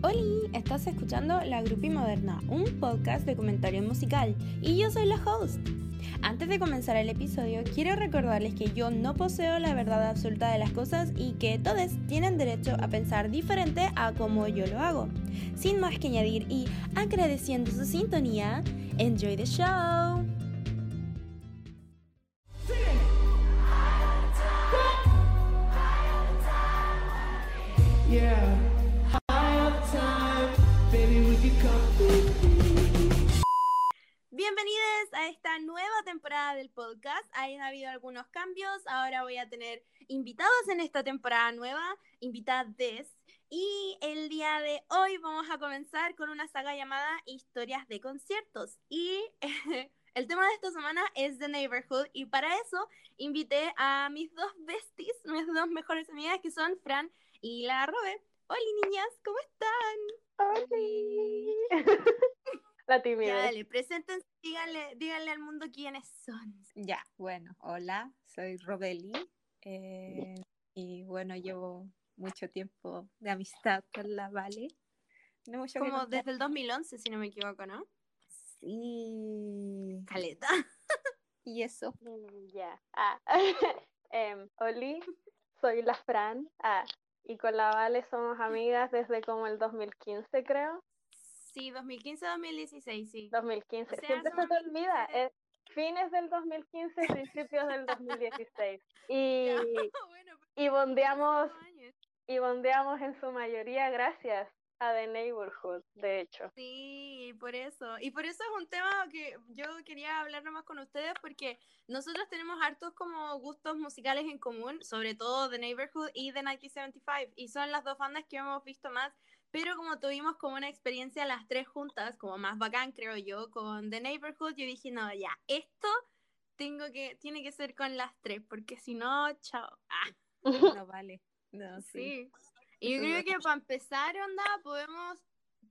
Hola, estás escuchando La Grupi Moderna, un podcast de comentario musical, y yo soy la host. Antes de comenzar el episodio, quiero recordarles que yo no poseo la verdad absoluta de las cosas y que todos tienen derecho a pensar diferente a como yo lo hago. Sin más que añadir y agradeciendo su sintonía, enjoy the show. Del podcast. Han habido algunos cambios. Ahora voy a tener invitados en esta temporada nueva, invitadas. Y el día de hoy vamos a comenzar con una saga llamada Historias de conciertos. Y el tema de esta semana es The Neighborhood. Y para eso invité a mis dos besties, mis dos mejores amigas, que son Fran y la Robe. Hola niñas, ¿cómo están? Hola. La timidez. Ya, dale, preséntense, díganle, díganle al mundo quiénes son. Ya, bueno, hola, soy Robeli eh, y bueno, llevo mucho tiempo de amistad con la Vale. No mucho Como desde el 2011, si no me equivoco, ¿no? Sí. Caleta. y eso. Mm, Ya. Ah. Em, Oli, soy la Fran. Ah, y con la Vale somos amigas desde como el 2015, creo. Sí, 2015-2016, sí. 2015. O sea, Siempre se te olvida. 15. Es fines del 2015, principios del 2016. Y, Ya, bueno, pero y bondeamos, y bondeamos en su mayoría gracias a The Neighborhood, de hecho. Sí, por eso. Y por eso es un tema que yo quería hablar nomás con ustedes porque nosotros tenemos hartos como gustos musicales en común, sobre todo The Neighborhood y The 1975, y son las dos bandas que hemos visto más, pero como tuvimos como una experiencia las tres juntas, como más bacán creo yo, con The Neighborhood, yo dije, no, ya, esto tengo que, tiene que ser con las tres, porque si no, chao. Ah. No vale. No, sí. Sí. Y yo creo que para empezar, onda, podemos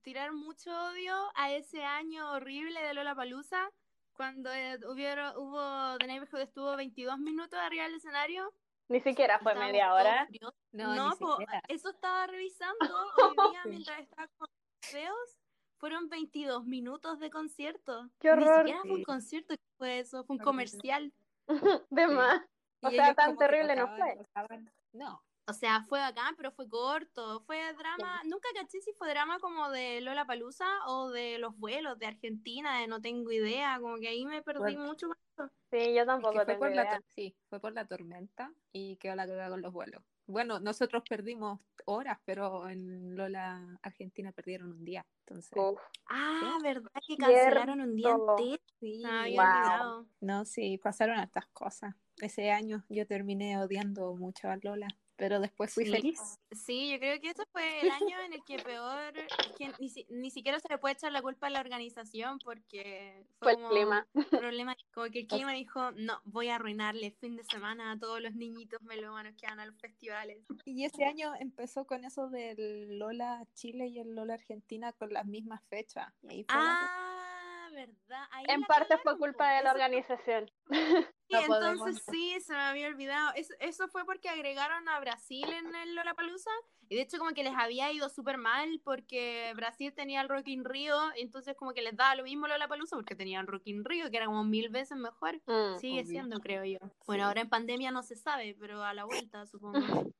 tirar mucho odio a ese año horrible de Lola Palusa, cuando eh, hubieron, hubo, The Neighborhood estuvo 22 minutos arriba del escenario. Ni siquiera fue Estábamos media hora. No, No, ni po, siquiera. eso estaba revisando hoy día mientras estaba con los videos. Fueron 22 minutos de concierto. ¡Qué Ni horror! siquiera fue un concierto, ¿qué fue eso? Fue un comercial. De Sí. más. O sea, tan que terrible no fue. tocaban. No. O sea, fue bacán, pero fue corto. Fue drama. Nunca caché si fue drama como de Lola Palusa o de los vuelos de Argentina, de no tengo idea. Como que ahí me perdí Bueno. mucho. con eso. Sí, yo Es tampoco que fue tengo por la, idea. sí, fue por la tormenta y quedó la cagada con los vuelos. Bueno, nosotros perdimos horas, pero en Lola Argentina perdieron un día. Entonces, Uf. Ah, ¿verdad? Que cancelaron un día entero. sí, Ah, había Wow. olvidado. no, sí, pasaron hartas cosas. Ese año yo terminé odiando mucho a Lola, pero después fui Sí. feliz. Sí, yo creo que ese fue el año en el que peor, es que ni, si- ni siquiera se le puede echar la culpa a la organización porque Fue el como clima. un problema, como que el clima dijo, no, voy a arruinarle fin de semana a todos los niñitos melómanos que van a los festivales. Y ese año empezó con eso del Lola Chile y el Lola Argentina con las mismas fechas. Y ahí fue la Ah, ¿verdad? Ahí En parte fue culpa de la organización. No entonces podemos. sí, se me había olvidado. Es- eso fue porque agregaron a Brasil en el Lollapalooza y de hecho como que les había ido súper mal porque Brasil tenía el Rock in Rio, entonces como que les daba lo mismo Lollapalooza porque tenían Rock in Rio, que era como mil veces mejor. Mm. Sigue obvio. siendo, creo yo. Bueno, Sí. ahora en pandemia no se sabe, pero a la vuelta supongo.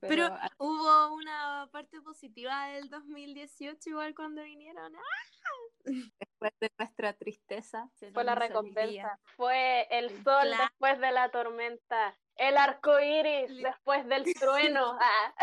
Pero, Pero hubo una parte positiva del 2018 igual cuando vinieron. ¡Ah! después de nuestra tristeza. Fue la recompensa. Fue el sol Claro. después de la tormenta. El arco iris después del trueno. Ah.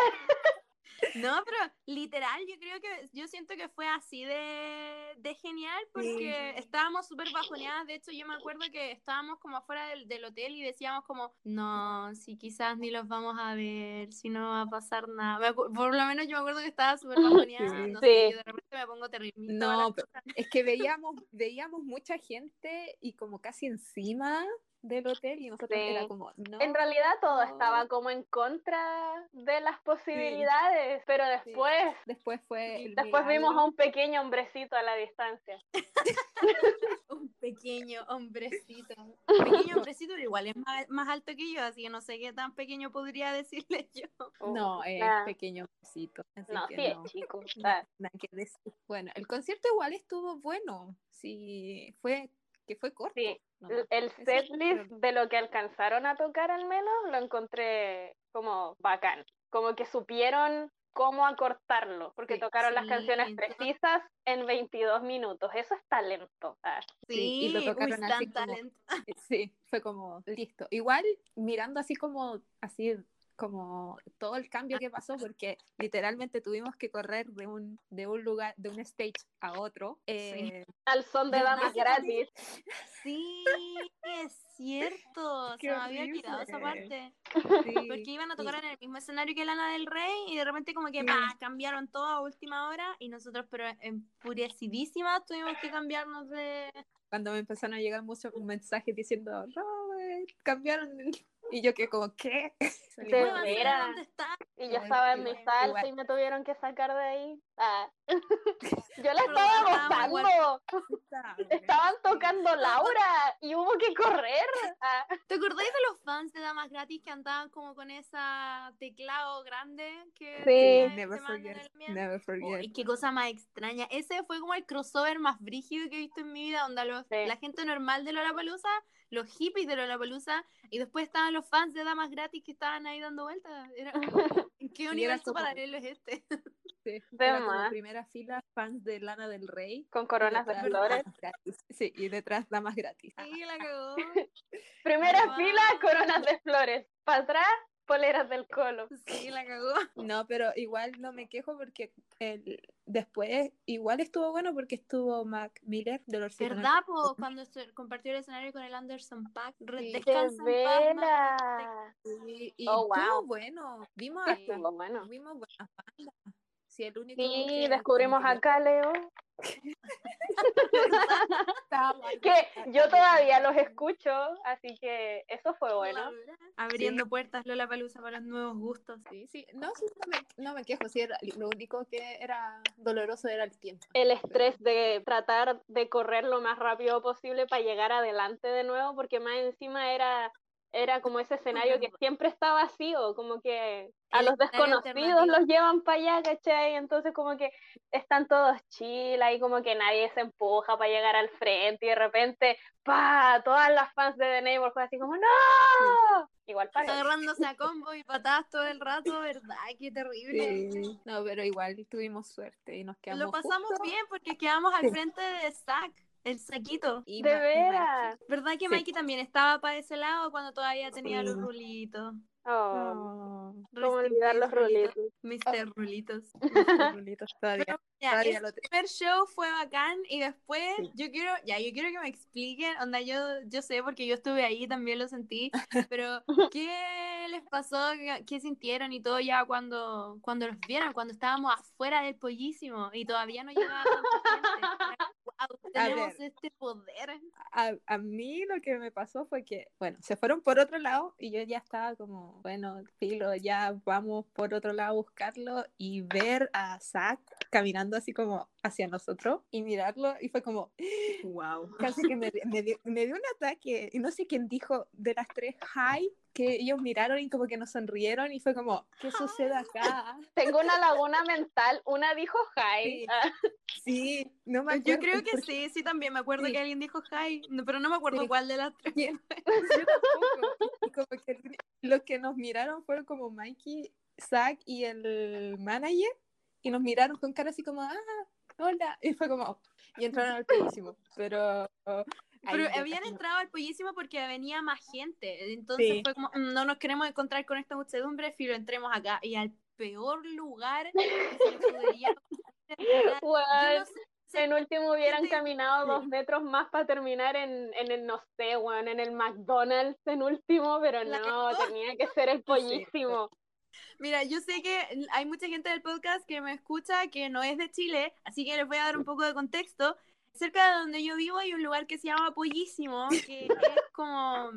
No, pero literal, yo creo que, yo siento que fue así de, de genial porque estábamos súper bajoneadas. De hecho, yo me acuerdo que estábamos como afuera del, del hotel y decíamos como, no, si quizás ni los vamos a ver, si no va a pasar nada. Por lo menos yo me acuerdo que estaba súper bajoneada. Sí. No Sí. sé, yo de repente me pongo terrible. No, pero es que veíamos, veíamos mucha gente y como casi encima del hotel y nosotros Sí. era como, no. En realidad todo no. estaba como en contra de las posibilidades, pero después, Después fue el después vimos a un pequeño hombrecito a la distancia. Un pequeño hombrecito. Un pequeño hombrecito, pero igual es más, más alto que yo, así que no sé qué tan pequeño podría decirle yo. Uh, No, es nah. pequeño. chiquitito. así No, que sí es no, chico. que decir. Bueno, el concierto igual estuvo bueno. Sí, fue que fue corto. Sí, El- setlist de lo que alcanzaron a tocar al menos lo encontré como bacán. Como que supieron cómo acortarlo, porque Sí. tocaron las Sí, canciones todo- precisas en 22 minutos. Eso es talento. Ah, Sí, y lo Sí, tocaron uy, así tan como- talento. Eh, Sí, fue como listo. Igual mirando así como así como todo el cambio que pasó porque literalmente tuvimos que correr de un de un lugar de un stage a otro. eh, Al son de ¿Verdad damas gratis. Sí, es cierto. Qué Se me había olvidado esa parte. sí, Porque iban a tocar y- en el mismo escenario que Lana del Rey y de repente como que Sí. pa, cambiaron todo a última hora y nosotros pero enfurecidísimas tuvimos que cambiarnos de... cuando me empezaron a llegar muchos mensajes diciendo Robert, cambiaron el-". Y yo que como ¿qué? De como, "Muévanse, veras. ¿Dónde está? Y yo estaba en mi salsa igual. y me tuvieron que sacar de ahí. Ah. Yo la estaba gozando. Estaban tocando Laura y hubo que correr. Ah. ¿Te acordáis de los fans de Damas Gratis que andaban como con esa teclado grande que Sí. este Never forget, never forget. Qué cosa más extraña. Ese fue como el crossover más brígido que he visto en mi vida, donde los, Sí. la gente normal de Lollapalooza, los hippies de Lollapalooza, y después estaban los fans de Damas Gratis que estaban ahí dando vueltas. Era como, ¿en qué universo paralelo es este? Sí, era como primera fila fans de Lana del Rey. Con y coronas de flores. Sí, y detrás damas gratis. Sí, la cagó. Primera fila, coronas de flores. Para atrás, poleras del colo. Sí, la cagó. No, pero igual no me quejo porque el, después igual estuvo bueno porque estuvo Mac Miller, Dolorcito. ¿Verdad, po? Cuando se compartió el escenario con el Anderson Pack. Sí. Descansa. Sí, y Oh, estuvo wow. bueno. Vimos, Sí. hasta- Estuvo bueno. vimos buenas bandas. Sí, el único Sí, que descubrimos que acá, Leo, estaba mal. Que yo todavía los escucho, así que eso fue bueno. Abriendo puertas Lola Palusa para los nuevos gustos. Sí, sí. No, sí, no, me, no me quejo. Sí, era- lo único que era doloroso era el tiempo. El estrés de tratar de correr lo más rápido posible para llegar adelante de nuevo, porque más encima era, era como ese escenario que siempre está vacío, como que a los desconocidos los llevan para allá, ¿cachai? Entonces como que están todos chill, ahí como que nadie se empuja para llegar al frente y de repente, ¡pa! Todas las fans de The Neighborhood así como ¡No! Igual para Agarrándose a combo y patadas todo el rato, ¿verdad? Qué terrible. Sí. No, pero igual tuvimos suerte y nos quedamos Lo pasamos justo bien porque quedamos al frente de Zack, el saquito. y De Ma- y Mikey. veras. ¿Verdad que Sí. Mikey también estaba para ese lado cuando todavía tenía los Sí. rulitos? Oh, No, ¿Cómo olvidar los rulitos? Mr. Rulitos. los rulitos todavía, Pero, ya, todavía ese lo primer show fue bacán y después Sí. yo quiero, ya, yo quiero que me expliquen, onda, yo, yo sé porque yo estuve ahí, también lo sentí, pero ¿qué les pasó? ¿Qué, qué sintieron y todo ya cuando, cuando los vieron, cuando estábamos afuera del pollísimo y todavía no llegaba tanta tenemos ver. este poder. a, a mí lo que me pasó fue que, bueno, se fueron por otro lado y yo ya estaba como, bueno, filo, ya vamos por otro lado a buscarlo y ver a Zack caminando así como hacia nosotros y mirarlo y fue como, Wow. casi que me, me dio, me dio un ataque y no sé quién dijo de las tres hi que ellos miraron y como que nos sonrieron y fue como, ¿qué sucede acá? Tengo una laguna mental, una dijo hi. Sí. Ah, Sí, no me Yo acuerdo creo que sí, sí, también me acuerdo Sí. que alguien dijo hi, no, pero no me acuerdo Sí. cuál de las tres. Yo tampoco. Y como que los que nos miraron fueron como Mikey, Zack y el manager. Y nos miraron con cara así como, ah, hola. Y fue como, y entraron al pedísimo. Pero. Pero habían entrado al pollísimo porque venía más gente. Entonces Sí. fue como, "Mm, no nos queremos encontrar con esta muchedumbre, filo, entremos acá. Y al peor lugar que se podría no sé, sé- En último hubieran caminado dos metros más para terminar en, en el, no sé, weón, en el McDonald's en último, pero no, tenía que ser el pollísimo. Mira, yo sé que hay mucha gente del podcast que me escucha que no es de Chile, así que les voy a dar un poco de contexto. Cerca de donde yo vivo hay un lugar que se llama Pollísimo, que es como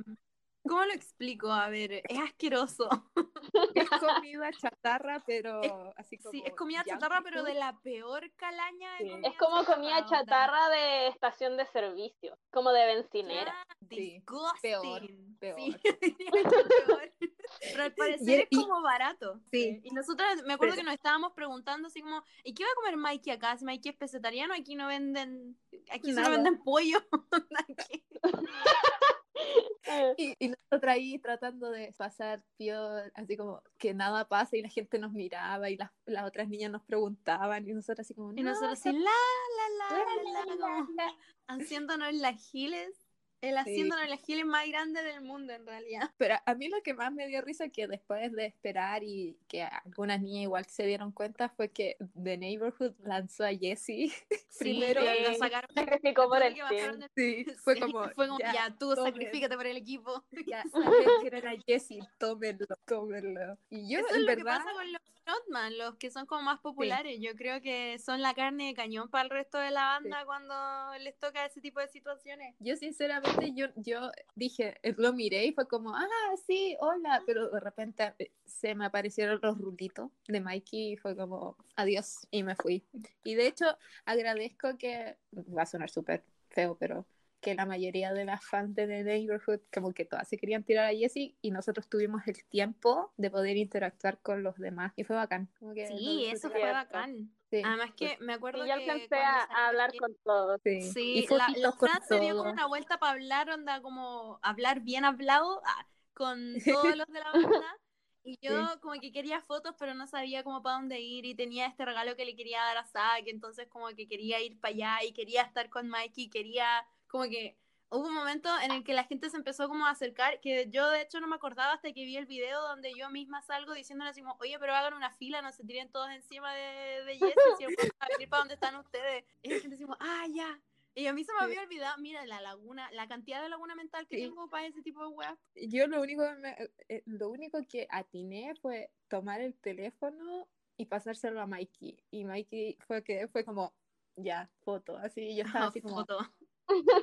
¿Cómo lo explico? A ver, es asqueroso. Es comida chatarra, pero Es- así como. Sí, es comida chatarra, pero de la peor calaña de Sí. comida Es como comida chatarra de estación de servicio, como de bencinera. Claro, Sí, disgusting. peor, Sí, peor. peor. Pero al parecer es y- como barato. Sí. Y nosotros me acuerdo Pero- que nos estábamos preguntando así como, ¿y qué va a comer Mikey acá? Si Mikey es pesetariano, aquí no venden, aquí solo Nada. venden pollo. Y, y nosotros ahí tratando de pasar peor, así como que nada pasa y la gente nos miraba y las, las otras niñas nos preguntaban y nosotros así como, Y "No, nosotros así, la, la, la, la, la, la, la, como la". haciéndonos las giles. El haciéndonos las giles más grande del mundo, en realidad. Pero a mí lo que más me dio risa que después de esperar y que algunas niñas igual se dieron cuenta fue que The Neighborhood lanzó a Jessie. Primero, sí, Sí. lo sacaron. sacrificó por el team. Sí, fue Sí, como, fue como, ya, ya, tú tomen. sacrifícate por el equipo. ya saben era Jessie, tómenlo, tómenlo. Y yo, Eso en es lo que verdad, pasa con los frontman, los que son como más populares. Yo creo que son la carne de cañón para el resto de la banda cuando les toca ese tipo de situaciones. yo sinceramente, yo, yo dije, eh, lo miré y fue como, ah, sí, hola, pero de repente eh, se me aparecieron los rulitos de Mikey y fue como, adiós, y me fui. Y de hecho, agradezco que, va a sonar súper feo, pero que la mayoría de las fans de The Neighborhood como que todas se querían tirar a Jessie y nosotros tuvimos el tiempo de poder interactuar con los demás y fue bacán. Como que Sí, eso fue Cierto. bacán. Sí, Además que me acuerdo Y yo que alcancé cuando a, a hablar que- con todos. sí. Sí, y la, la con Fran se dio como una vuelta para hablar, onda como hablar bien hablado ah, con todos los de la banda. Y yo como que quería fotos, pero no sabía como para dónde ir y tenía este regalo que le quería dar a Zack, entonces como que quería ir para allá y quería estar con Mikey, quería como que hubo un momento en el que la gente se empezó como a acercar, que yo de hecho no me acordaba hasta que vi el video donde yo misma salgo diciéndole así como, oye, pero hagan una fila, no se tiren todos encima de, de Jessie, si a venir para donde están ustedes. Y la gente decimos, ah, ya. Y a mí se me había olvidado, mira, la laguna, la cantidad de laguna mental que Sí. tengo para ese tipo de weas. Yo lo único que me- eh, lo único que atiné fue tomar el teléfono y pasárselo a Mikey. Y Mikey fue que fue como, ya, foto. Así, yo estaba así como, Foto.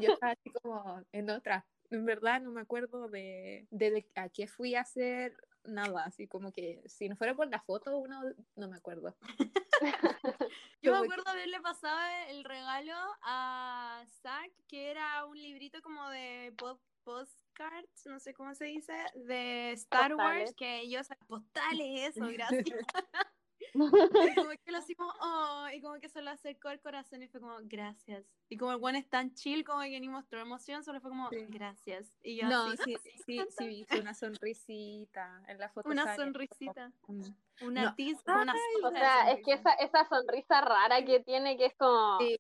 Yo estaba así como en otra. En verdad no me acuerdo de, de, de a qué fui a hacer nada. Así como que si no fuera por la foto, uno no me acuerdo. Yo me acuerdo haberle pasado el regalo a Zack, que era un librito como de po- postcards, no sé cómo se dice, de Star Wars, que ellos, postales, eso, gracias. Y como que lo así como, oh, y como que se lo acercó al corazón y fue como, gracias. Y como el buen es tan chill, como que ni mostró emoción, solo fue como, Sí. gracias. Y yo No, así, sí, "Ah, sí, encanta". sí, vi una sonrisita en la foto. Una sale sonrisita. Mm. Una No. tiz, una Ay, O sea, es que sonrisa. esa, esa sonrisa rara que tiene, que es como. Sí.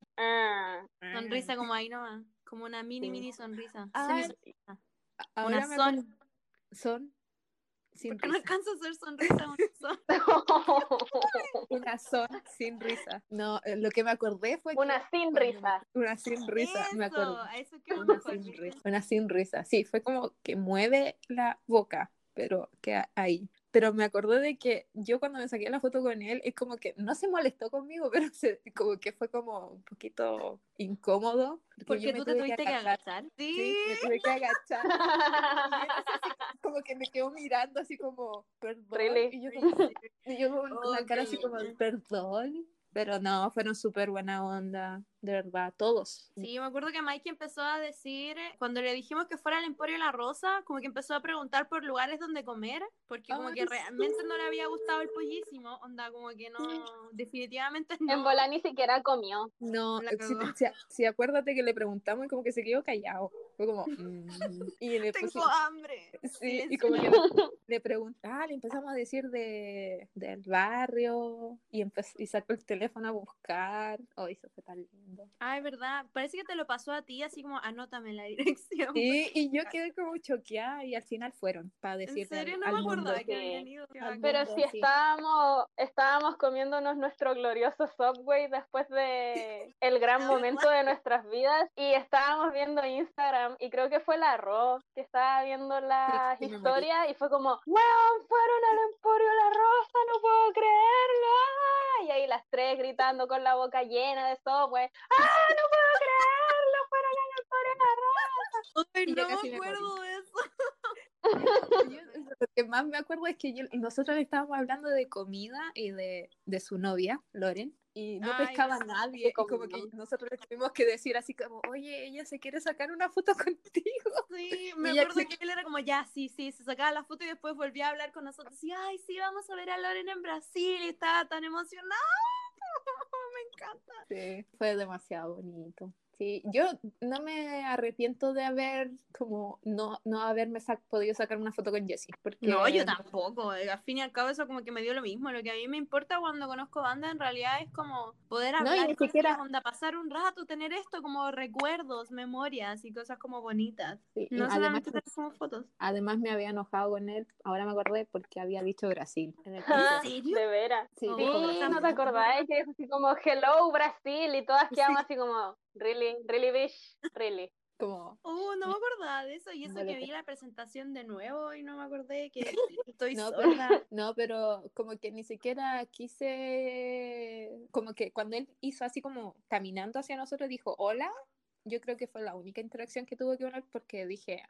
Sonrisa como ahí nomás, como una mini, Sí. mini sonrisa. Semisonrisa. Ahora una son. son sin Porque no risa. alcanza a hacer sonrisa, una son. Una son sin risa. No, eh, lo que me acordé fue que Una sin risa. Una sin risa, me acuerdo. eso que Una sin risa. Una sin risa. Sí, fue como que mueve la boca, pero queda ahí. Pero me acordé de que yo cuando me saqué la foto con él, es como que no se molestó conmigo, pero se, como que fue como un poquito incómodo. Porque me tú te tuviste que agachar. agachar. Sí, Sí. me tuve que agachar. Así como que me quedó mirando así como, perdón. Really? Y yo, como, y yo con Oh, una cara así como, perdón. Pero no, fueron súper buena onda, de verdad, todos. Sí, yo me acuerdo que Mikey empezó a decir, cuando le dijimos que fuera al Emporio La Rosa, como que empezó a preguntar por lugares donde comer, porque como Ay, que realmente no le había gustado el pollísimo, onda, como que no, definitivamente no. En bola ni siquiera comió. No, si- si acuérdate que le preguntamos y como que se quedó callado. Fue como, mm. y le Tengo pusimos- hambre. Sí, y como que le, le preguntaba, ah, le empezamos a decir de, del barrio y, y sacó el teléfono a buscar. Oh, eso fue tan lindo. Ay, verdad, parece que te lo pasó a ti, así como anótame la dirección. Sí, y yo quedé como choqueada y al final fueron para ¿En decirle serio? al, No al me mundo. acordaba que Sí. habían ido. Pero mundo, si sí. estábamos, estábamos comiéndonos nuestro glorioso Subway después de el gran momento de nuestras vidas y estábamos viendo Instagram y creo que fue la Ro que estaba viendo las sí, historias y fue como, weón, fueron al Emporio La Rosa, no puedo creerlo. ¡ah!". Y ahí las tres gritando con la boca llena de Subway, ¡ah, no puedo creerlo! Fueron al Emporio La Rosa. Ay, Y yo no me me acuerdo de eso. Yo- lo que más me acuerdo es que yo- nosotros estábamos hablando de comida y de, de su novia, Loren, y no Ay, pescaba nadie. Como que comimos. nosotros le tuvimos que decir así como, oye, ella se quiere sacar una foto contigo. Sí, me acuerdo que- que él era como, ya, sí, sí, se sacaba la foto y después volvía a hablar con nosotros. Y, ay, sí, vamos a ver a Loren en Brasil. Y estaba tan emocionada. me encanta. Sí, fue demasiado bonito. Sí, yo no me arrepiento de haber como no, no haberme sa- podido sacar una foto con Jessie. Porque No, yo tampoco. eh, Al fin y al cabo eso como que me dio lo mismo. Lo que a mí me importa cuando conozco bandas en realidad es como poder No, y hablar ni con siquiera- onda, pasar un rato, tener esto como recuerdos, memorias y cosas como bonitas. Sí, No además, solamente tener como fotos. además me había enojado con él, ahora me acordé porque había dicho Brasil. en el Ah, serio? De veras. Sí, Oh, Sí, ¿no te acordáis? Que dijo así como, hello Brasil, y todas quedamos así como, really, really bitch, really. Como, Oh, no me acordaba de eso. Y eso que vi la presentación de nuevo y no me acordé que estoy No, sola. pero, no, pero como que ni siquiera quise, como que cuando él hizo así como caminando hacia nosotros, dijo hola, yo creo que fue la única interacción que tuve con él porque dije,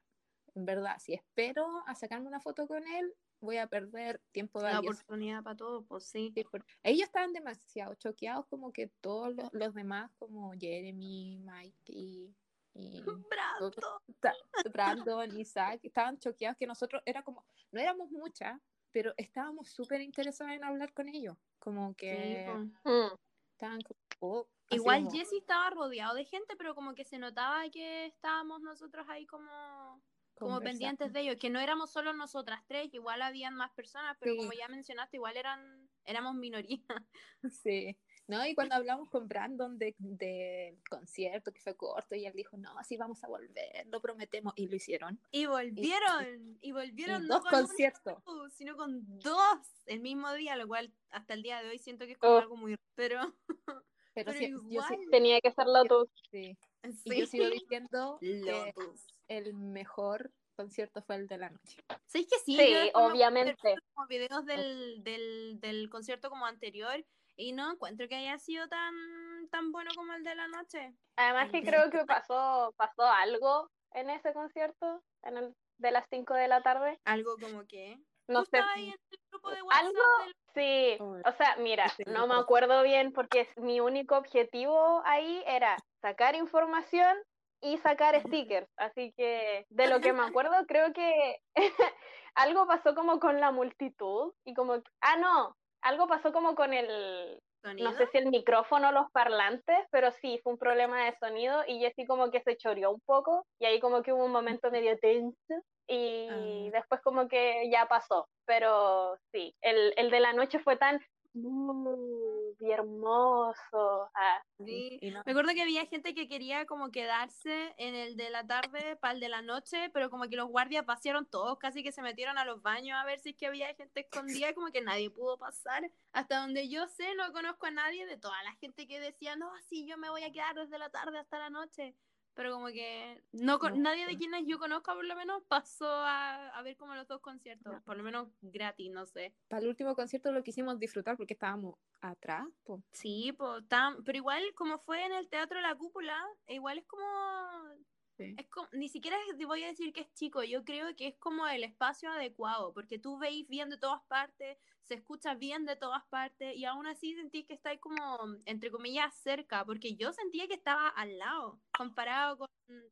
en verdad, si espero a sacarme una foto con él, voy a perder tiempo La valioso. oportunidad para todo, pues sí. Sí, por- Ellos estaban demasiado choqueados como que todos los, los demás, como Jeremy, Mike y. Ta- Brandon, Isaac, estaban choqueados que nosotros era como, no éramos muchas, pero estábamos súper interesados en hablar con ellos. Como Sí, que pues. Mm. estaban como, oh, Igual Jesse estaba rodeado de gente, pero como que se notaba que estábamos nosotros ahí como, como pendientes de ellos, que no éramos solo nosotras tres, que igual habían más personas, pero Sí. como ya mencionaste, igual eran éramos minoría. Sí. No, y cuando hablamos con Brandon de, de concierto que fue corto, y él dijo, no, sí vamos a volver, lo prometemos, y lo hicieron. Y volvieron, y volvieron Y no dos con conciertos. sino con dos el mismo día, lo cual hasta el día de hoy siento que es como Oh. algo muy... Pero, Pero, pero sí, yo sí, igual, Tenía que ser Lotus. sí. sí. Y yo sigo diciendo que Lotus. El mejor concierto fue el de la noche. ¿Sabes que sí? Sí, obviamente. como videos del, del, del concierto como anterior y no encuentro que haya sido tan, tan bueno como el de la noche. Además que creo que pasó, pasó algo en ese concierto, en el de las 5 de la tarde. Algo como que... No ¿Tú sé. ahí en el grupo de WhatsApp ¿Algo? del- Sí, o sea, mira, no me acuerdo bien porque mi único objetivo ahí era sacar información y sacar stickers. Así que de lo que me acuerdo, creo que algo pasó como con la multitud y como, ah, no, algo pasó como con el, sonido? no sé si el micrófono o los parlantes, pero sí, fue un problema de sonido y Jessie como que se choreó un poco y ahí como que hubo un momento medio tenso y Ah. después como que ya pasó, pero sí, el, el de la noche fue tan muy hermoso. Ah, Sí. no- Me acuerdo que había gente que quería como quedarse en el de la tarde para el de la noche, pero como que los guardias pasearon todos, casi que se metieron a los baños a ver si es que había gente escondida como que nadie pudo pasar. Hasta donde yo sé, no conozco a nadie de toda la gente que decía, no, sí, yo me voy a quedar desde la tarde hasta la noche. Pero como que no, No. nadie de quienes yo conozco por lo menos pasó a, a ver como los dos conciertos, por lo menos gratis, no sé. para el último concierto lo quisimos disfrutar porque estábamos atrás. po. Sí, pues, tan- pero igual como fue en el Teatro La Cúpula, igual es como Sí. Es como, ni siquiera voy a decir que es chico, yo creo que es como el espacio adecuado, porque tú veis bien de todas partes, se escucha bien de todas partes, y aún así sentís que estáis como, entre comillas, cerca, porque yo sentía que estaba al lado, comparado con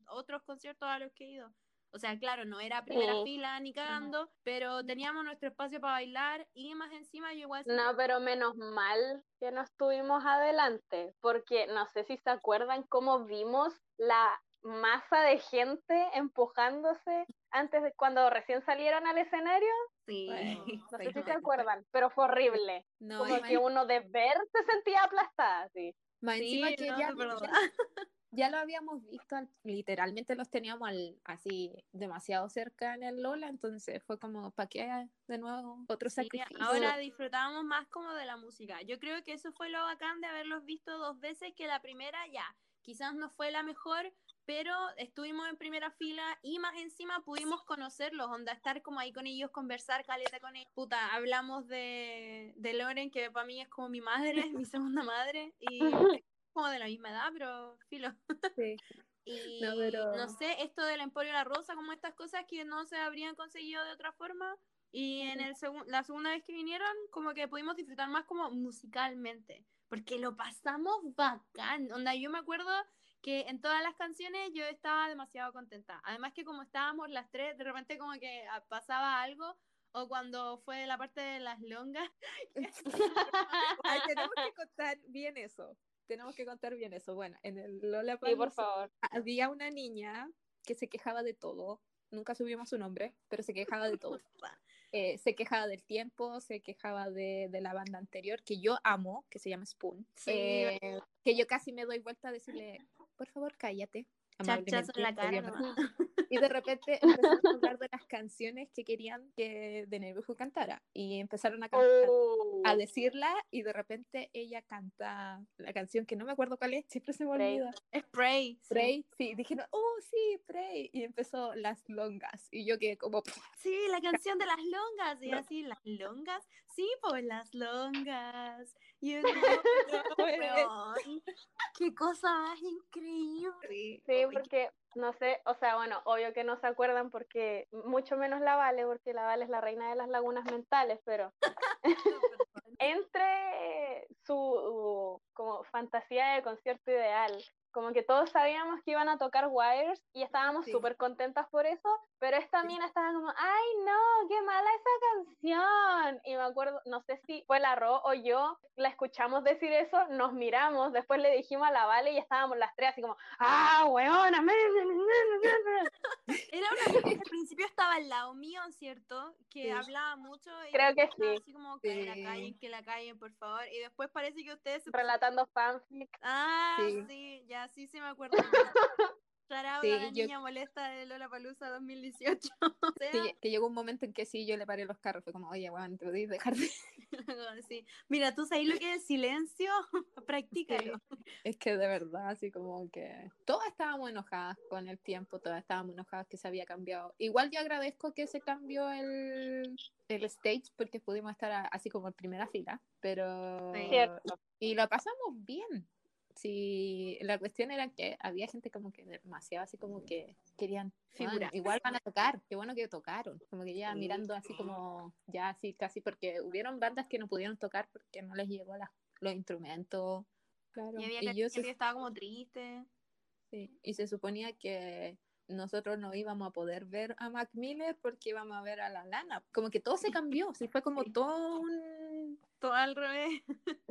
otros conciertos a los que he ido. O sea, claro, no era primera Sí. fila ni cagando, pero teníamos nuestro espacio para bailar, y más encima yo igual... No, pero menos mal que no estuvimos adelante, porque no sé si se acuerdan cómo vimos la masa de gente empujándose antes de cuando recién salieron al escenario. Sí. Bueno, No sé si se acuerdan, pero fue horrible. No, Como que uno de ver se sentía aplastada, así. Sí, no, ya, ya- ya lo habíamos visto, al- literalmente los teníamos al- así demasiado cerca en el Lola, entonces fue como, ¿para qué de nuevo otro Sí, sacrificio? ahora disfrutábamos más como de la música. Yo creo que eso fue lo bacán de haberlos visto dos veces, que la primera ya, quizás no fue la mejor, pero estuvimos en primera fila y más encima pudimos conocerlos, onda, estar como ahí con ellos, conversar caleta con ellos. Puta, hablamos de, de Loren, que para mí es como mi madre, mi segunda madre, y como de la misma edad, pero filo. Sí. Y No, pero- no sé, esto del Emporio La Rosa, como estas cosas que no se habrían conseguido de otra forma. Y en el segun- la segunda vez que vinieron, como que pudimos disfrutar más como musicalmente, porque lo pasamos bacán. Onda, yo me acuerdo que en todas las canciones yo estaba demasiado contenta. Además que como estábamos las tres, de repente como que ah, pasaba algo, o cuando fue la parte de las longas, Ay, tenemos que contar bien eso. Tenemos que contar bien eso. Bueno, en el Lola Sí, por favor. había una niña que se quejaba de todo. Nunca subimos su nombre, pero se quejaba de todo. Eh, se quejaba del tiempo, se quejaba de, de la banda anterior, que yo amo, que se llama Spoon. Sí. Eh, que yo casi me doy vuelta a decirle, por favor, cállate. Chachazo en la cara. Y de repente empezaron a hablar de las canciones que querían que The Neighborhood cantara. Y empezaron a cantar Oh, a decirla y de repente ella canta la canción que no me acuerdo cuál es, siempre se me Pray. olvida. Spray. sí. Pray, sí, dijeron, oh sí, Pray, y empezó las longas y yo quedé como, Sí, la canción de las longas. Y No. así, las longas. Sí, pues las longas. You know. Qué cosa más increíble. Sí, porque no sé, o sea, bueno, obvio que no se acuerdan porque mucho menos la Vale, porque la Vale es la reina de las lagunas mentales, pero entre su como fantasía de concierto ideal, como que todos sabíamos que iban a tocar Wires y estábamos Sí. súper contentas por eso, pero esta Sí. mina estaba como, ay no, qué mala esa canción. Y me acuerdo, no sé si fue la Ro o yo, la escuchamos decir eso, nos miramos, después le dijimos a la Vale y estábamos las tres así como, ah, weona, me, me, me, me, me, me". Era una que al principio estaba al lado mío, ¿cierto? Que Sí. hablaba mucho. y Creo que sí. Así como que la Sí. callen, que la callen, por favor. Y después parece que ustedes se relatando fanfic. Ah, sí. Sí. ya sí se me acuerdo. Shout Sí, la yo- niña molesta de Lola Palusa 2018. O sea, que, que llegó un momento en que sí, yo le paré los carros, fue como, oye, weón, te podéis dejar de... sí. Mira, tú sabes lo que es el silencio, practícalo. Es que de verdad, así como que todas estábamos enojadas con el tiempo, todas estábamos enojadas que se había cambiado. Igual yo agradezco que se cambió el, el stage porque pudimos estar así como en primera fila, pero... Sí. Cierto. Y lo pasamos bien. Sí, la cuestión era que había gente como que demasiado así como que querían "Bueno, Figurar. igual van a tocar, qué bueno que tocaron, como que ya mirando así como ya así casi porque hubieron bandas que no pudieron tocar porque no les llegó las- los instrumentos. Claro. Y había Y yo se- que estaba como triste. Sí, y se suponía que nosotros no íbamos a poder ver a Mac Miller porque íbamos a ver a la Lana. Como que todo se cambió, sí, fue como todo un... Todo al revés.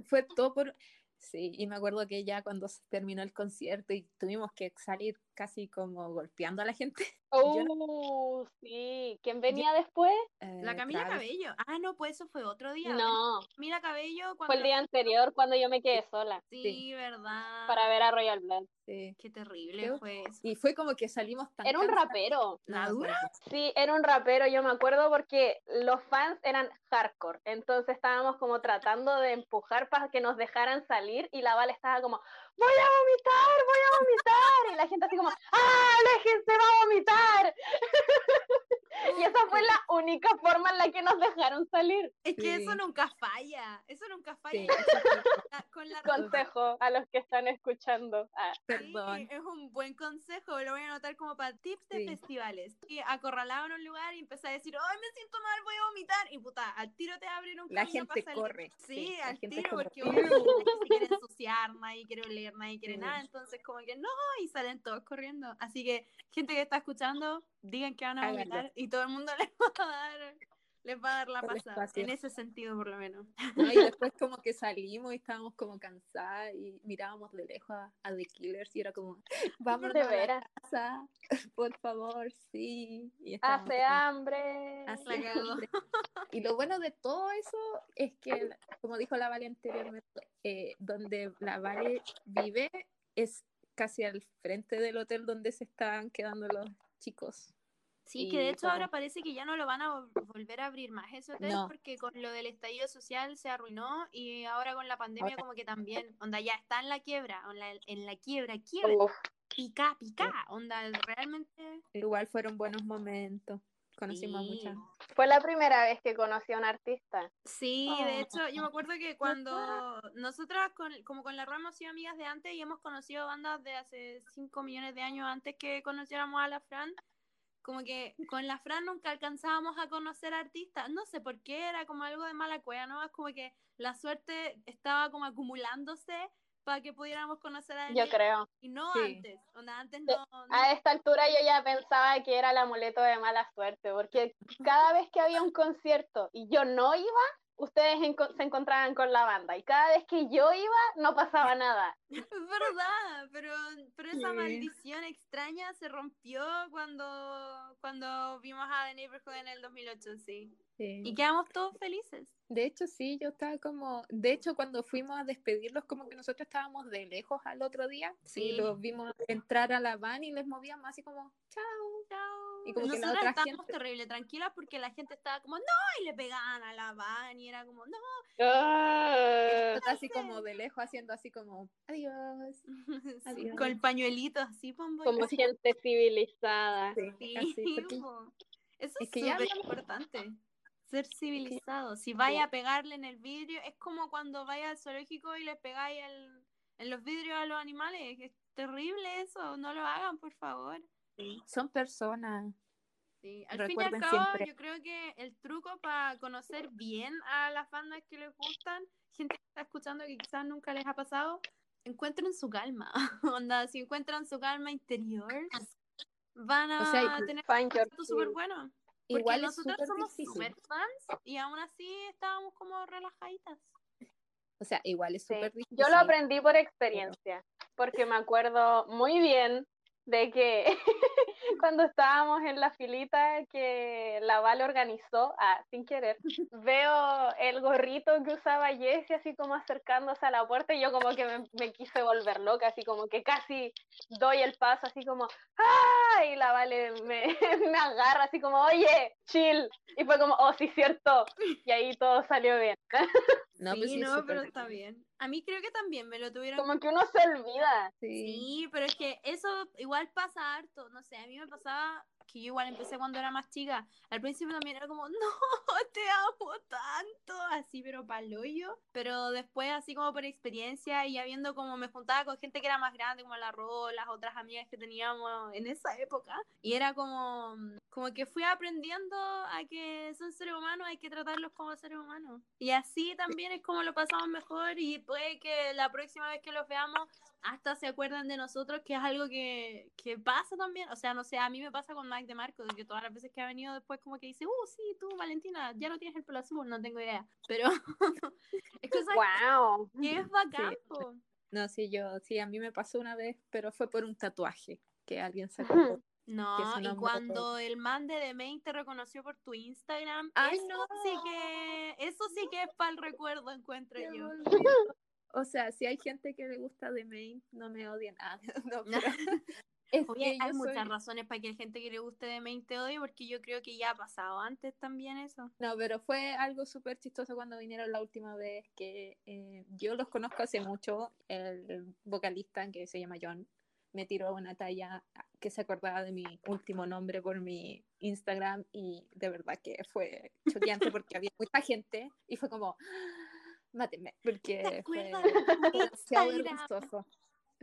Fue todo por... Sí, y me acuerdo que ya cuando terminó el concierto y tuvimos que salir casi como golpeando a la gente. Oh, sí. ¿Quién venía después? eh, La Camila Travis. Cabello. Ah, no, pues eso fue otro día. No, Camila Cabello cuando... fue el día anterior cuando yo me quedé sola Sí, Sí. verdad. para ver a Royal Blood. Sí. Qué terrible Creo- fue eso. Y fue como que salimos tan Era un rapero. No me ¿La dura? acuerdo. Sí, era un rapero, yo me acuerdo porque los fans eran hardcore, entonces estábamos como tratando de empujar para que nos dejaran salir y la Val estaba como, voy a vomitar, voy a vomitar, y la gente así como, ¡ah, aléjense, va a vomitar! y esa fue la única forma en la que nos dejaron salir. Es que eso Sí. nunca falla. Eso nunca falla. Sí, eso con la Consejo a los que están escuchando. Ah, Perdón. Sí, es un buen consejo, lo voy a anotar como para tips de Sí. festivales. Y acorralado en un lugar y empecé a decir, ¡ay, me siento mal, voy a vomitar! Y puta, al tiro te abren un La gente para salir. corre, Sí, al tiro, porque uno nadie se quiere ensuciar, nadie quiere oler, nadie quiere Sí. nada. Entonces, como que no, y salen todos corriendo. Así que, gente que está escuchando, digan que van a Háganlo. vomitar y todo el mundo les va a dar, les va a dar la pasada. En ese sentido, por lo menos. ¿no? Y después como que salimos y estábamos como cansadas y mirábamos de lejos a, a The Killers y era como, vámonos de a la veras, casa, por favor, sí. Y hace como, hambre. "Hace La cagó". hambre". Y lo bueno de todo eso es que, como dijo la Vale anteriormente, eh, donde la Vale vive es casi al frente del hotel donde se están quedando los chicos. Sí, que de hecho como- ahora parece que ya no lo van a vol- volver a abrir más ese hotel No. porque con lo del estallido social se arruinó y ahora con la pandemia Ahora- como que también, onda, ya está en la quiebra, en la, en la quiebra, quiebra, Uf, pica, pica, onda, realmente, Igual fueron buenos momentos. Conocimos a Sí. muchas. Fue la primera vez que conocí a un artista. Sí, Oh. de hecho, yo me acuerdo que cuando nosotras, con, como con la Ro hemos sido amigas de antes y hemos conocido bandas de hace 5 millones de años antes que conociéramos a la Fran, como que con la Fran nunca alcanzábamos a conocer artistas. No sé por qué, era como algo de mala cueva, ¿no? Es como que la suerte estaba como acumulándose para que pudiéramos conocer a Yo él creo. y no Sí. antes. Onda, antes no, no- A esta altura yo ya pensaba que era el amuleto de mala suerte, porque cada vez que había un concierto y yo no iba, ustedes se encontraban con la banda. Y cada vez que yo iba, no pasaba nada. Es verdad, pero, pero esa Sí. maldición extraña se rompió cuando, cuando vimos a The Neighborhood en el 2008, sí. Sí. Y quedamos todos felices. De hecho, sí, yo estaba como, de hecho, cuando fuimos a despedirlos, como que nosotros estábamos de lejos al otro día, Sí. y los vimos entrar a la van y les movíamos así como, chao. Chao. Y como que la Nosotras otra estábamos gente- terrible tranquilas porque la gente estaba como, no, y le pegaban a la van y era como, no. Ah. Nosotros así como de lejos haciendo así como, adiós. Sí, Adiós. con el pañuelito así, pombo. Como gente civilizada. Sí, Sí, así, porque- po. Eso es es que ya súper hablamos- importante. Ser civilizado. Si vaya a pegarle en el vidrio, es como cuando vaya al zoológico y le pegáis el- en los vidrios a los animales. Es terrible eso. No lo hagan, por favor. son personas. Sí, al fin y al Recuerden cabo, siempre. yo creo que el truco para conocer bien a las bandas que les gustan, gente que está escuchando que quizás nunca les ha pasado, encuentren su calma. Onda, si encuentran su calma interior, van a O sea, tener esto súper bueno. Porque Igual nosotros somos super fans y aún así estábamos como relajaditas. O sea, igual es Sí. súper difícil. Yo lo aprendí por experiencia, porque me acuerdo muy bien de que cuando estábamos en la filita que la Val organizó, ah, sin querer, veo el gorrito que usaba Jessie así como acercándose a la puerta y yo como que me, me quise volver loca, así como que casi doy el paso así como ¡ah! y la Vale me, me agarra así como oye, chill, y fue como, oh sí, cierto, y ahí todo salió bien. No, sí, pues sí, no, pero está bien. A mí creo que también me lo tuvieron Como que uno se olvida. Sí. Sí, pero es que eso igual pasa harto, no sé, a mí me pasaba que yo igual empecé cuando era más chica, al principio también era como, no, te amo tanto, así pero paloyo, pero después así como por experiencia y ya viendo como me juntaba con gente que era más grande, como la Ro, las otras amigas que teníamos en esa época, y era como, como que fui aprendiendo a que son seres humanos, hay que tratarlos como seres humanos, y así también es como lo pasamos mejor y puede que la próxima vez que los veamos hasta se acuerdan de nosotros, que es algo que, que pasa también. O sea, no sé, a mí me pasa con Mike de Marco, de que todas las veces que ha venido después como que dice, uh, sí, tú, Valentina, ya no tienes el pelo azul, no tengo idea. Pero es cosa ¡Wow! que es bacán, po. No, sí, yo, sí, a mí me pasó una vez, pero fue por un tatuaje que alguien se acordó. No, y cuando el man de The Main te reconoció por tu Instagram, Ay, eso no. sí que, eso sí que es para el recuerdo, encuentro yo. O sea, si hay gente que le gusta The Main, no me odien. Ah, no, pero es Oye, que hay soy- muchas razones para que hay gente que le guste The Main te odie, porque yo creo que ya ha pasado antes también eso. No, pero fue algo súper chistoso cuando vinieron la última vez, que eh, yo los conozco hace mucho, el vocalista que se llama John, me tiró una talla que se acordaba de mi último nombre por mi Instagram y de verdad que fue choqueante porque había mucha gente y fue como, mátenme, porque fue demasiado vergonzoso.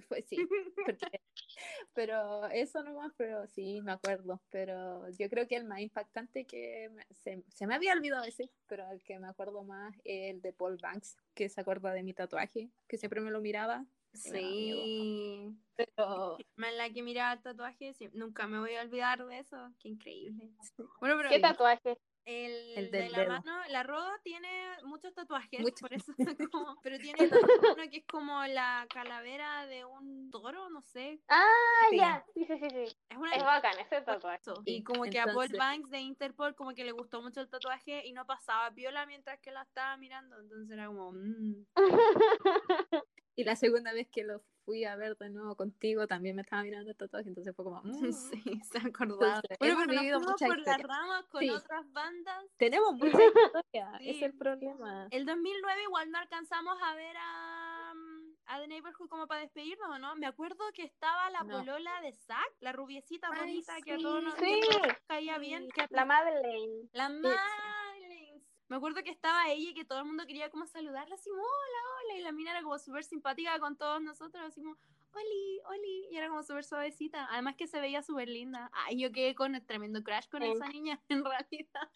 Fue, sí, porque- pero eso nomás, pero sí, me acuerdo. Pero yo creo que el más impactante que me- se, se me había olvidado ese, pero el que me acuerdo más es el de Paul Banks, que se acuerda de mi tatuaje, que siempre me lo miraba. Sí. Pero Me la que miraba el tatuaje, sí, nunca me voy a olvidar de eso. Qué increíble. Bueno, pero ¿Qué tatuaje? El, El de la dedo. mano, la Roda tiene muchos tatuajes, por eso como- pero tiene uno que es como la calavera de un toro, no sé. Ah, Sí. ya. Sí, sí, sí, sí. Es una Es bacán ese tatuaje. Y como que a Paul Banks de Interpol como que le gustó mucho el tatuaje y no pasaba piola mientras que la estaba mirando. Entonces era como... mm. Y la segunda vez que lo fui a ver de nuevo contigo también me estaba mirando el tatuaje, entonces fue como, mm. Sí, se acordaba. Entonces, Bueno, hemos pero nos vivido por las historias. ramas con Sí. otras bandas. tenemos mucha historia, Sí. es el problema. El 2009 igual no alcanzamos a ver a, mm, a The Neighborhood como para despedirnos, ¿o no? Me acuerdo que estaba la No. polola de Zack, la rubiecita Ay, bonita que a todos nos caía bien. que La Madeleine. La Marlins. Me acuerdo que estaba ella y que todo el mundo quería como saludarla, así hola, hola, y la mina era como súper simpática con todos nosotros, así como, oli, oli, y era como súper suavecita, además que se veía súper linda. Ay, yo quedé con el tremendo crash con Sí. esa niña, en realidad.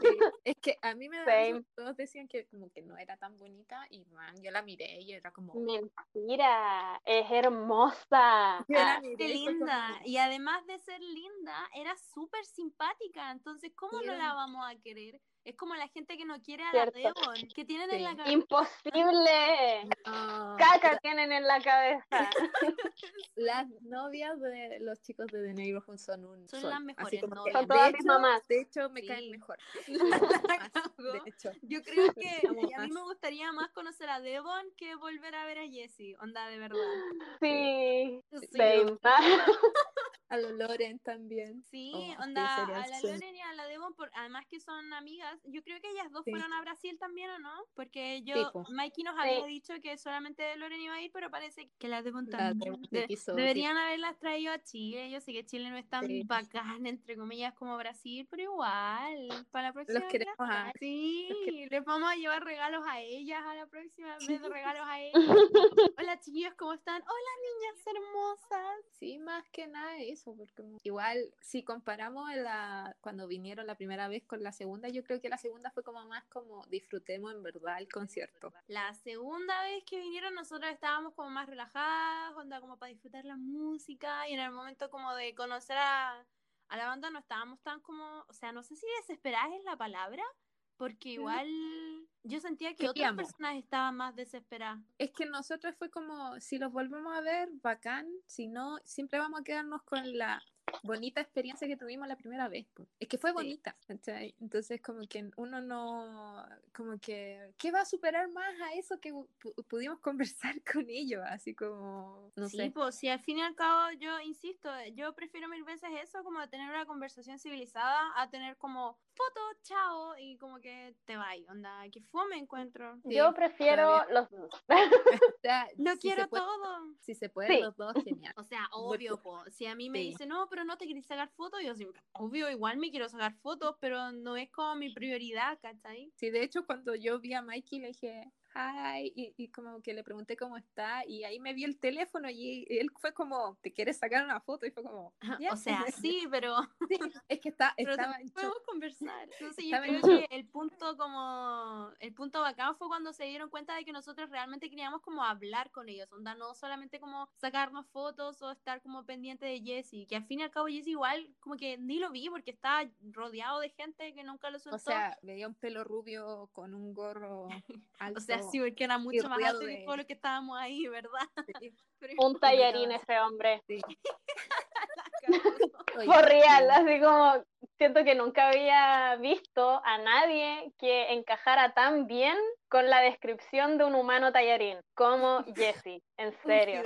Sí, Es que a mí me da todos decían que como que no era tan bonita y man, yo la miré y era como Mentira, es hermosa. Yo la Ah, miré Qué linda. como- Y además de ser linda, era súper simpática. Entonces, ¿cómo Sí, no la vamos a querer? Es como la gente que no quiere a la. Devon, que tienen en la Sí. cabeza. imposible. No, Caca tienen en la cabeza. Las novias de los chicos de The Neighborhood son un Son las mejores novias. Son de todas mis hecho- mamás. De hecho, me Sí. caen mejor. De hecho. Yo creo que a mí me gustaría más conocer a Devon que volver a ver a Jessie. Onda, de verdad. Sí, Sí, same. A los Loren también. Sí, Oh, sí, onda, sería a la. Loren y a la Devon, por, además que son amigas, yo creo que ellas dos Sí. fueron a Brasil también, ¿o no? Porque yo, Sí, po. Mikey nos Sí. había dicho que solamente Loren iba a ir, pero parece que la Devon La también. Devon De- quiso, sí. deberían haberlas traído a Chile, yo sé que Chile no es tan Sí. bacán, entre comillas, como Brasil, pero igual, para la próxima vez queremos a-. Sí, les vamos a llevar regalos a ellas a la próxima vez, regalos a ellas. Hola chiquillos, ¿cómo están? Hola niñas hermosas. Sí, más que nada eso, igual si comparamos la, cuando vinieron la primera vez con la segunda, yo creo que la segunda fue como más como disfrutemos en verdad el concierto. La segunda vez que vinieron nosotros estábamos como más relajadas, onda como para disfrutar la música y en el momento como de conocer a la banda no estábamos tan como, o sea, no sé si desesperadas es la palabra, porque igual yo sentía que otras personas estaban más desesperadas. Es que nosotros fue como, si los volvemos a ver, bacán, si no, siempre vamos a quedarnos con la bonita experiencia que tuvimos la primera vez. Es que fue Sí. bonita, ¿cachai? Entonces como que uno no, como que, ¿qué va a superar más a eso que pu- pudimos conversar con ellos? Así como, no sí, sé. pues si al fin y al cabo yo insisto, yo prefiero mil veces eso como tener una conversación civilizada a tener como foto, chao y como que te vayas, onda, que fome encuentro. Sí, Yo prefiero los dos. O sea, Lo si quiero se puede, todo. Si se puede, Sí. los dos, genial. O sea, obvio, po. Si a mí me Sí. dicen, no, pero no te querés sacar fotos, yo siempre, obvio, igual me quiero sacar fotos, pero no es como mi prioridad, ¿cachai? Sí, de hecho, cuando yo vi a Mikey le dije, hi, y, y como que le pregunté cómo está, y ahí me vi el teléfono y él fue como, ¿te quieres sacar una foto? Y fue como. O sea, sí, pero, Sí, es que está, pero estaba podemos conversar. Entonces yo creo que el punto como, el punto bacán fue cuando se dieron cuenta de que nosotros realmente queríamos como hablar con ellos, onda, no solamente como sacarnos fotos o estar como pendiente de Jesse, que al fin y al cabo Jesse igual como que ni lo vi porque estaba rodeado de gente que nunca lo soltó. O sea, veía un pelo rubio con un gorro alto. O sea, sí, porque era mucho más alto que de- todos los que estábamos ahí, ¿verdad? sí, Un tallarín ese hombre. sí. Por real, sí. así como siento que nunca había visto a nadie que encajara tan bien con la descripción de un humano tallarín como Jesse, en serio.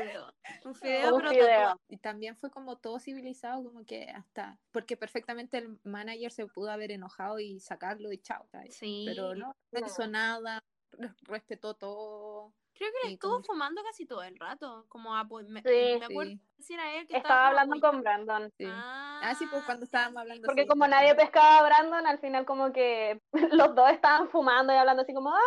Un fideo, un fideo. Y también fue como todo civilizado, como que hasta, porque perfectamente el manager se pudo haber enojado y sacarlo y chao. ¿sabes? Sí. Pero no, no hizo nada, respetó todo. Creo que le estuvo como- fumando casi todo el rato. Como me, Sí. me acuerdo Sí. a él que Estaba como hablando con Brandon. Sí. Ah, Ah, sí, pues cuando estábamos hablando Porque sí, como nadie pescaba a Brandon, al final como que los dos estaban fumando y hablando así como, ah,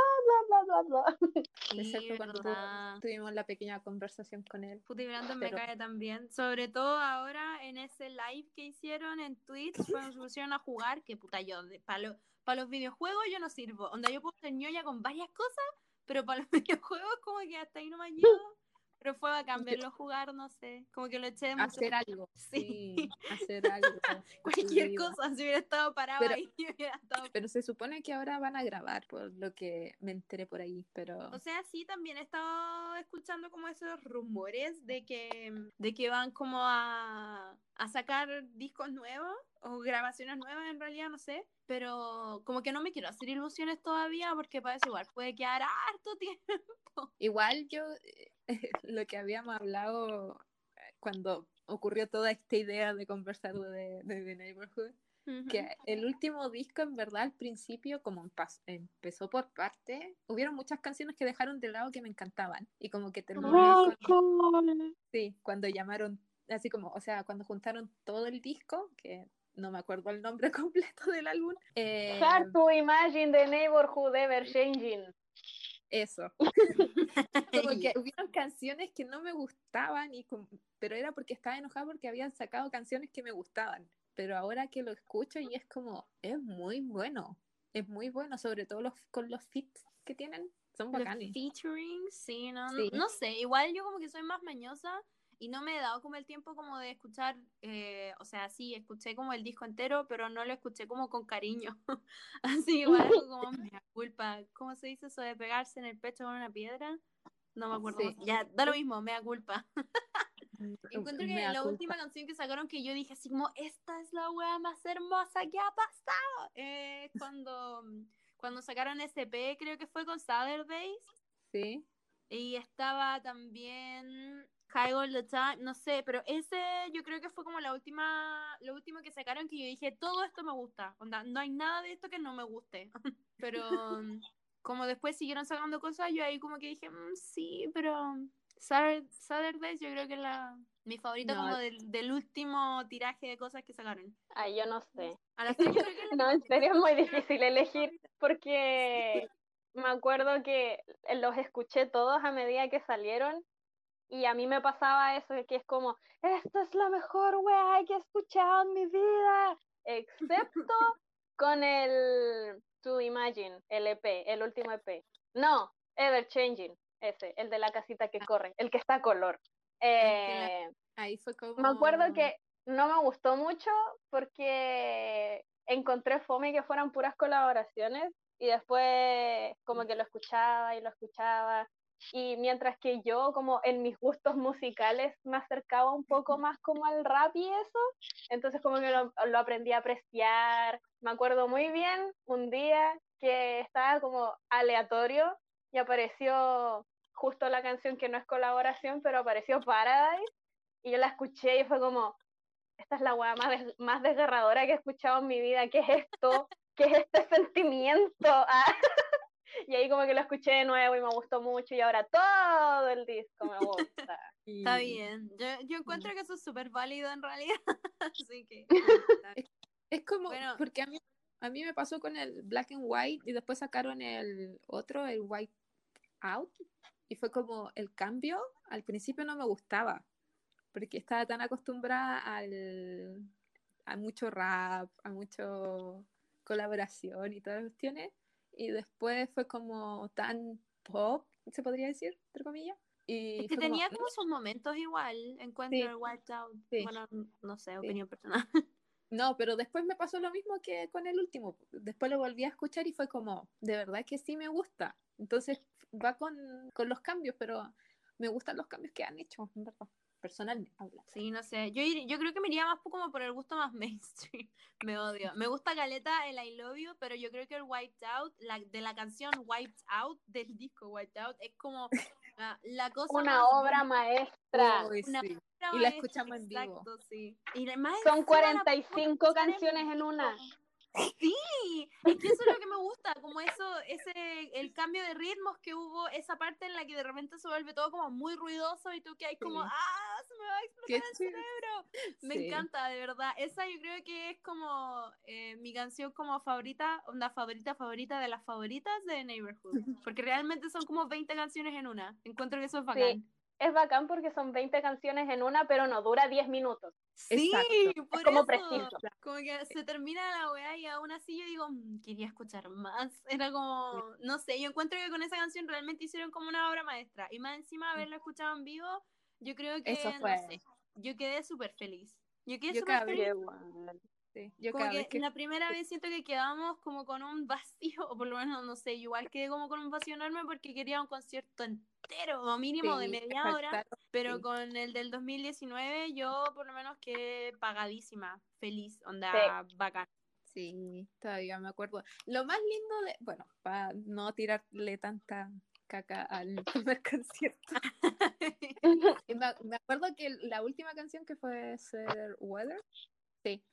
bla, bla, bla, bla. Sí, Excepto cuando verdad. tuvimos la pequeña conversación con él. Puta, y Brandon me Pero- cae también. Sobre todo ahora en ese live que hicieron en Twitch cuando se pusieron a jugar, que puta yo, para los videojuegos yo no sirvo. Onda yo puedo ser ñoña con varias cosas, pero para los videojuegos como que hasta ahí no me llego. Pero fue bacán verlo jugar, no sé. Como que lo eché de mucho. Hacer algo. Sí. Sí, hacer algo. Cualquier Sí, cosa, si hubiera estado parado Pero- ahí, hubiera estado Pero se supone que ahora van a grabar, por lo que me enteré por ahí, pero... O sea, sí, también he estado escuchando como esos rumores de que, de que van como a, a sacar discos nuevos o grabaciones nuevas en realidad, no sé. Pero como que no me quiero hacer ilusiones todavía porque para eso igual puede quedar harto tiempo. Igual yo, eh, lo que habíamos hablado eh, cuando ocurrió toda esta idea de conversar de, de The Neighborhood, Ujú. que el último disco en verdad al principio como empezó por parte, hubieron muchas canciones que dejaron de lado que me encantaban y como que con, Alcohol. sí, cuando llamaron, así como, o sea, cuando juntaron todo el disco, que no me acuerdo el nombre completo del álbum, eh, Hard to imagine the neighborhood ever changing. Eso, como que hubieron canciones que no me gustaban, y pero era porque estaba enojada porque habían sacado canciones que me gustaban. Pero ahora que lo escucho y es como, es muy bueno, es muy bueno, sobre todo los, con los fits que tienen, son Los bacanes. featuring, sí, no, Sí. no sé, igual yo como que soy más mañosa y no me he dado como el tiempo como de escuchar, eh, o sea, sí, escuché como el disco entero, pero no lo escuché como con cariño. Así igual como me da culpa. ¿Cómo se dice eso de pegarse en el pecho con una piedra? No me acuerdo. Sí. Ya, da lo mismo, me da culpa. Encuentro que la culpa. última canción que sacaron que yo dije así como, esta es la wea más hermosa que ha pasado. Es cuando, cuando sacaron SP, creo que fue con Saturdays. Sí, Y estaba también High All the Time, no sé, pero ese yo creo que fue como la última, lo último que sacaron que yo dije, todo esto me gusta, onda, no hay nada de esto que no me guste. pero mm, como después siguieron sacando cosas, yo ahí como que dije, "Mm, sí, pero Satur- Saturdays yo creo que es la, mi favorita No. como del, del último tiraje de cosas que sacaron. Ay, yo no sé. A la serie creo que No, en serio es muy difícil elegir porque me acuerdo que los escuché todos a medida que salieron y a mí me pasaba eso que es como, esta es la mejor wea que he escuchado en mi vida, excepto con el To Imagine, el EP, el último EP. No, Ever Changing, ese, el de la casita que corre, el que está a color. Eh, ahí fue como... me acuerdo que no me gustó mucho porque encontré fome que fueran puras colaboraciones y después como que lo escuchaba y lo escuchaba y mientras que yo como en mis gustos musicales me acercaba un poco más como al rap y eso, entonces como que lo, lo aprendí a apreciar. Me acuerdo muy bien un día que estaba como aleatorio y apareció justo la canción que no es colaboración, pero apareció Paradise y yo la escuché y fue como, esta es la weá más, des- más desgarradora que he escuchado en mi vida, ¿qué es esto? ¿Qué es este sentimiento? Ah, Y ahí como que lo escuché de nuevo y me gustó mucho y ahora todo el disco me gusta. Está bien, yo, yo encuentro que eso es súper válido en realidad, así que... Es como, Bueno. porque a mí, a mí me pasó con el Black and White y después sacaron el otro, el White Out, y fue como el cambio, al principio no me gustaba, porque estaba tan acostumbrada al, a mucho rap, a mucho colaboración y todas las cuestiones, y después fue como tan pop, se podría decir, entre comillas. Y Es que como, tenía "Mm, como sus momentos igual, encuentro Sí. el Wiped Out. Sí. Bueno, no sé, Sí. opinión personal. No, pero después me pasó lo mismo que con el último. Después lo volví a escuchar y fue como, de verdad que sí me gusta. Entonces va con, con los cambios, pero me gustan los cambios que han hecho, en verdad. Personalmente hablando. Sí, no sé. Yo, ir- yo creo que me iría más como por el gusto más mainstream. Me odio. Me gusta Caleta el I Love You, pero yo creo que el Wiped Out, la, de la canción Wiped Out, del disco Wiped Out, es como la cosa Una más obra maestra. Uy, Una sí. bonita, Y la escuchamos en vivo. Exacto, sí. Y Son encima la 45 podemos escuchar canciones en una. Sí, es que eso es lo que me gusta, como eso, ese, el cambio de ritmos que hubo, esa parte en la que de repente se vuelve todo como muy ruidoso y tú que hay como, Sí. ¡ah! Se me va a explotar Qué el cerebro. Me Sí. encanta, de verdad. Esa yo creo que es como eh, mi canción como favorita, onda favorita, favorita de las favoritas de Neighborhood. Porque realmente son como 20 canciones en una. Encuentro que eso es bacán. Es bacán porque son 20 canciones en una, pero no dura 10 minutos. Sí, Exacto. por como eso. preciso. Como que se termina la weá y aún así yo digo, "Mm, quería escuchar más. Era como, no sé, yo encuentro que con esa canción realmente hicieron como una obra maestra. Y más encima haberla escuchado en vivo, yo creo que, Eso no fue. sé, yo quedé súper feliz. Yo quedé súper feliz. Guay. Sí, Yo Como que la primera vez siento que quedamos como con un vacío, o por lo menos, no sé, igual quedé como con un vacío enorme porque quería un concierto entero, o mínimo de media me hora. Pero Sí. con el del 2019 yo por lo menos quedé pagadísima, feliz, onda bacán. Sí, todavía me acuerdo. Lo más lindo de, bueno, para no tirarle tanta caca al primer concierto. Me acuerdo que la última canción que fue Ser Weather, sí,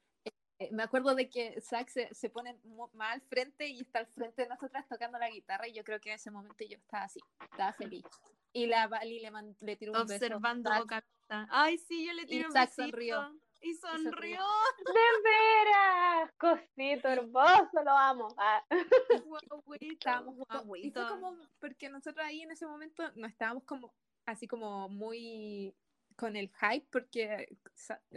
Eh, me acuerdo de que Zack se, se pone más al frente y está al frente de nosotras tocando la guitarra y yo creo que en ese momento yo estaba así, estaba feliz. Y la Vali le, man- le tiró un beso. Observando boca. Ay, sí, yo le tiré un Zack besito. sonrió. Y sonrió. sonrió. ¡De veras! Cosito hermoso, lo amo. Ah. Estábamos y fue como porque nosotros ahí en ese momento no estábamos como así como muy con el hype porque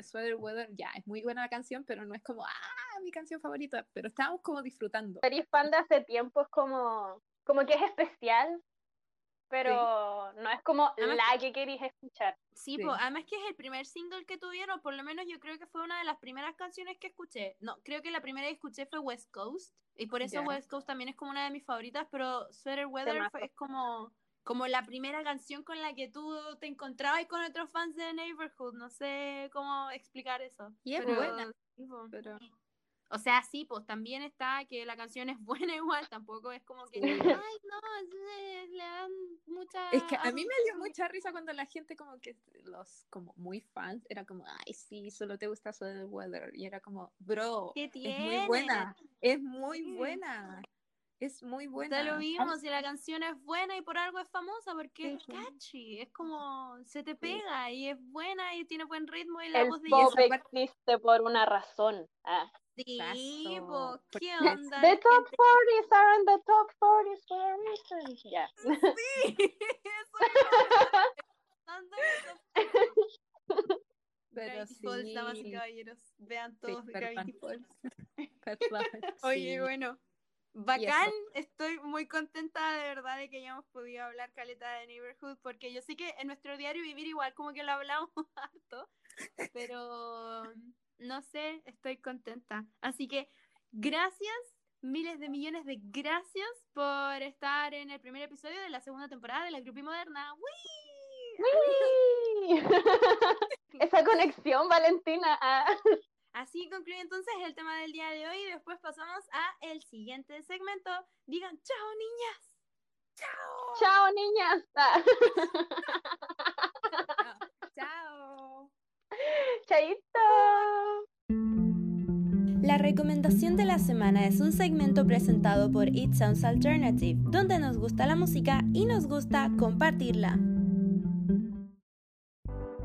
Sweater Weather ya es muy buena la canción pero no es como ah mi canción favorita pero estábamos como disfrutando Series fan de hace tiempo es como, como que es especial, pero no es como Además- la que queréis escuchar. Sí, Sí. po, además que es el primer single que tuvieron, por lo menos yo creo que fue una de las primeras canciones que escuché. No, creo que la primera que escuché fue West Coast, y por eso. West Coast también es como una de mis favoritas, pero Sweater Weather fue- es como, como la primera canción con la que tú te encontrabas con otros fans de Neighborhood, no sé cómo explicar eso. Y es pero buena. pero O sea, sí, pues también está que la canción es buena igual, tampoco es como que, Sí. ay, no, es- le dan mucha... es que a mí me dio atención". mucha risa cuando la gente como que los como muy fans era como ay sí solo te gusta Sweater Weather y era como bro ¿Qué es muy buena es muy buena es muy buena Da lo mismo si la canción es buena y por algo es famosa, porque es Sí, catchy, es como se te pega y es buena y tiene buen ritmo y la El voz de pop ella. existe por una razón. Ah. Sí, po, ¿qué onda? The top gente? 40s are in the top 40s for a reason. Ya. Sí, eso es eso. pero Gravity sí Falls, damas y caballeros, vean Sí, todos perdón. Gravity Falls. Oye, sí. bueno, bacán, estoy muy contenta de verdad de que hayamos podido hablar caleta de Neighborhood, porque yo sé que en nuestro diario vivir igual como que lo hablamos harto, pero no sé, estoy contenta. Así que gracias, miles de millones de gracias por estar en el primer episodio de la segunda temporada de la Grupi Moderna. ¡Wii! ¡Wii! Esa conexión, Valentina. Ah. Así concluye entonces el tema del día de hoy y después pasamos a el siguiente segmento. Digan chao niñas. Chao. Chao, niñas. Chao Chaito. La recomendación de la semana es un segmento presentado por It Sounds Alternative, donde nos gusta la música y nos gusta compartirla.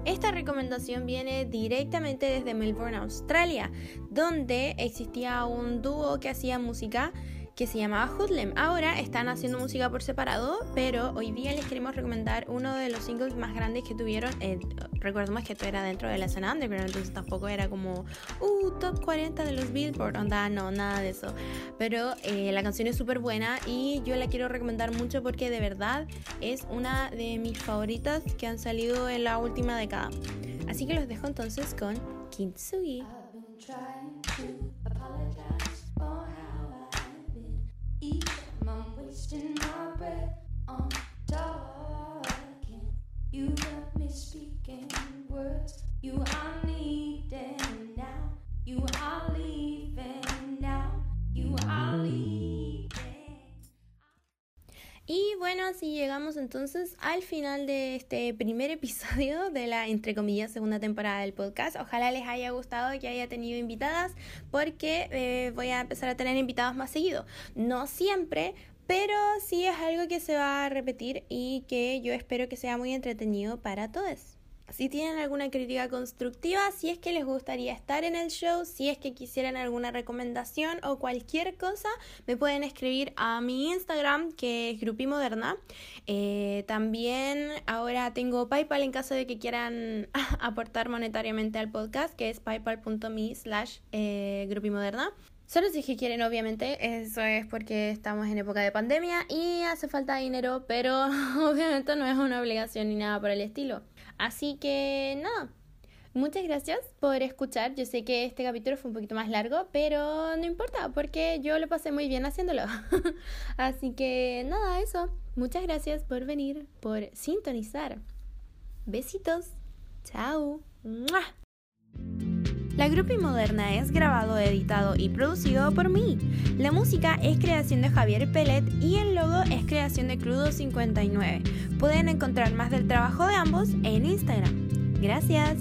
Esta recomendación viene directamente desde Melbourne, Australia, donde existía un dúo que hacía música que se llamaba Hoodlem. Ahora están haciendo música por separado, pero hoy día les queremos recomendar uno de los singles más grandes que tuvieron. Eh, recordemos que esto era dentro de la escena underground, entonces tampoco era como, uh, top 40 de los Billboard, onda, no, nada de eso. Pero eh, la canción es súper buena y yo la quiero recomendar mucho porque de verdad es una de mis favoritas que han salido en la última década. Así que los dejo entonces con Kintsugi. I've been wasting my breath on talking. You got me speaking words you are needing now. You are leaving now. You are leaving. Y bueno, así llegamos entonces al final de este primer episodio de la, entre comillas, segunda temporada del podcast. Ojalá les haya gustado que haya tenido invitadas porque eh, voy a empezar a tener invitados más seguido. No siempre, pero sí es algo que se va a repetir y que yo espero que sea muy entretenido para todos. Si tienen alguna crítica constructiva, si es que les gustaría estar en el show, si es que quisieran alguna recomendación o cualquier cosa, me pueden escribir a mi Instagram, que es Grupimoderna. Eh, también ahora tengo PayPal en caso de que quieran aportar monetariamente al podcast, que es paypal.me slash eh, Grupimoderna. Solo si es que quieren, obviamente, eso es porque estamos en época de pandemia y hace falta dinero, pero obviamente no es una obligación ni nada por el estilo. Así que nada, muchas gracias por escuchar. Yo sé que este capítulo fue un poquito más largo, pero no importa porque yo lo pasé muy bien haciéndolo. Así que nada, eso. Muchas gracias por venir, por sintonizar. Besitos. Chao. La Grupi Moderna es grabado, editado y producido por mí. La música es creación de Javier Pellet y el logo es creación de Crudo59. Pueden encontrar más del trabajo de ambos en Instagram. Gracias.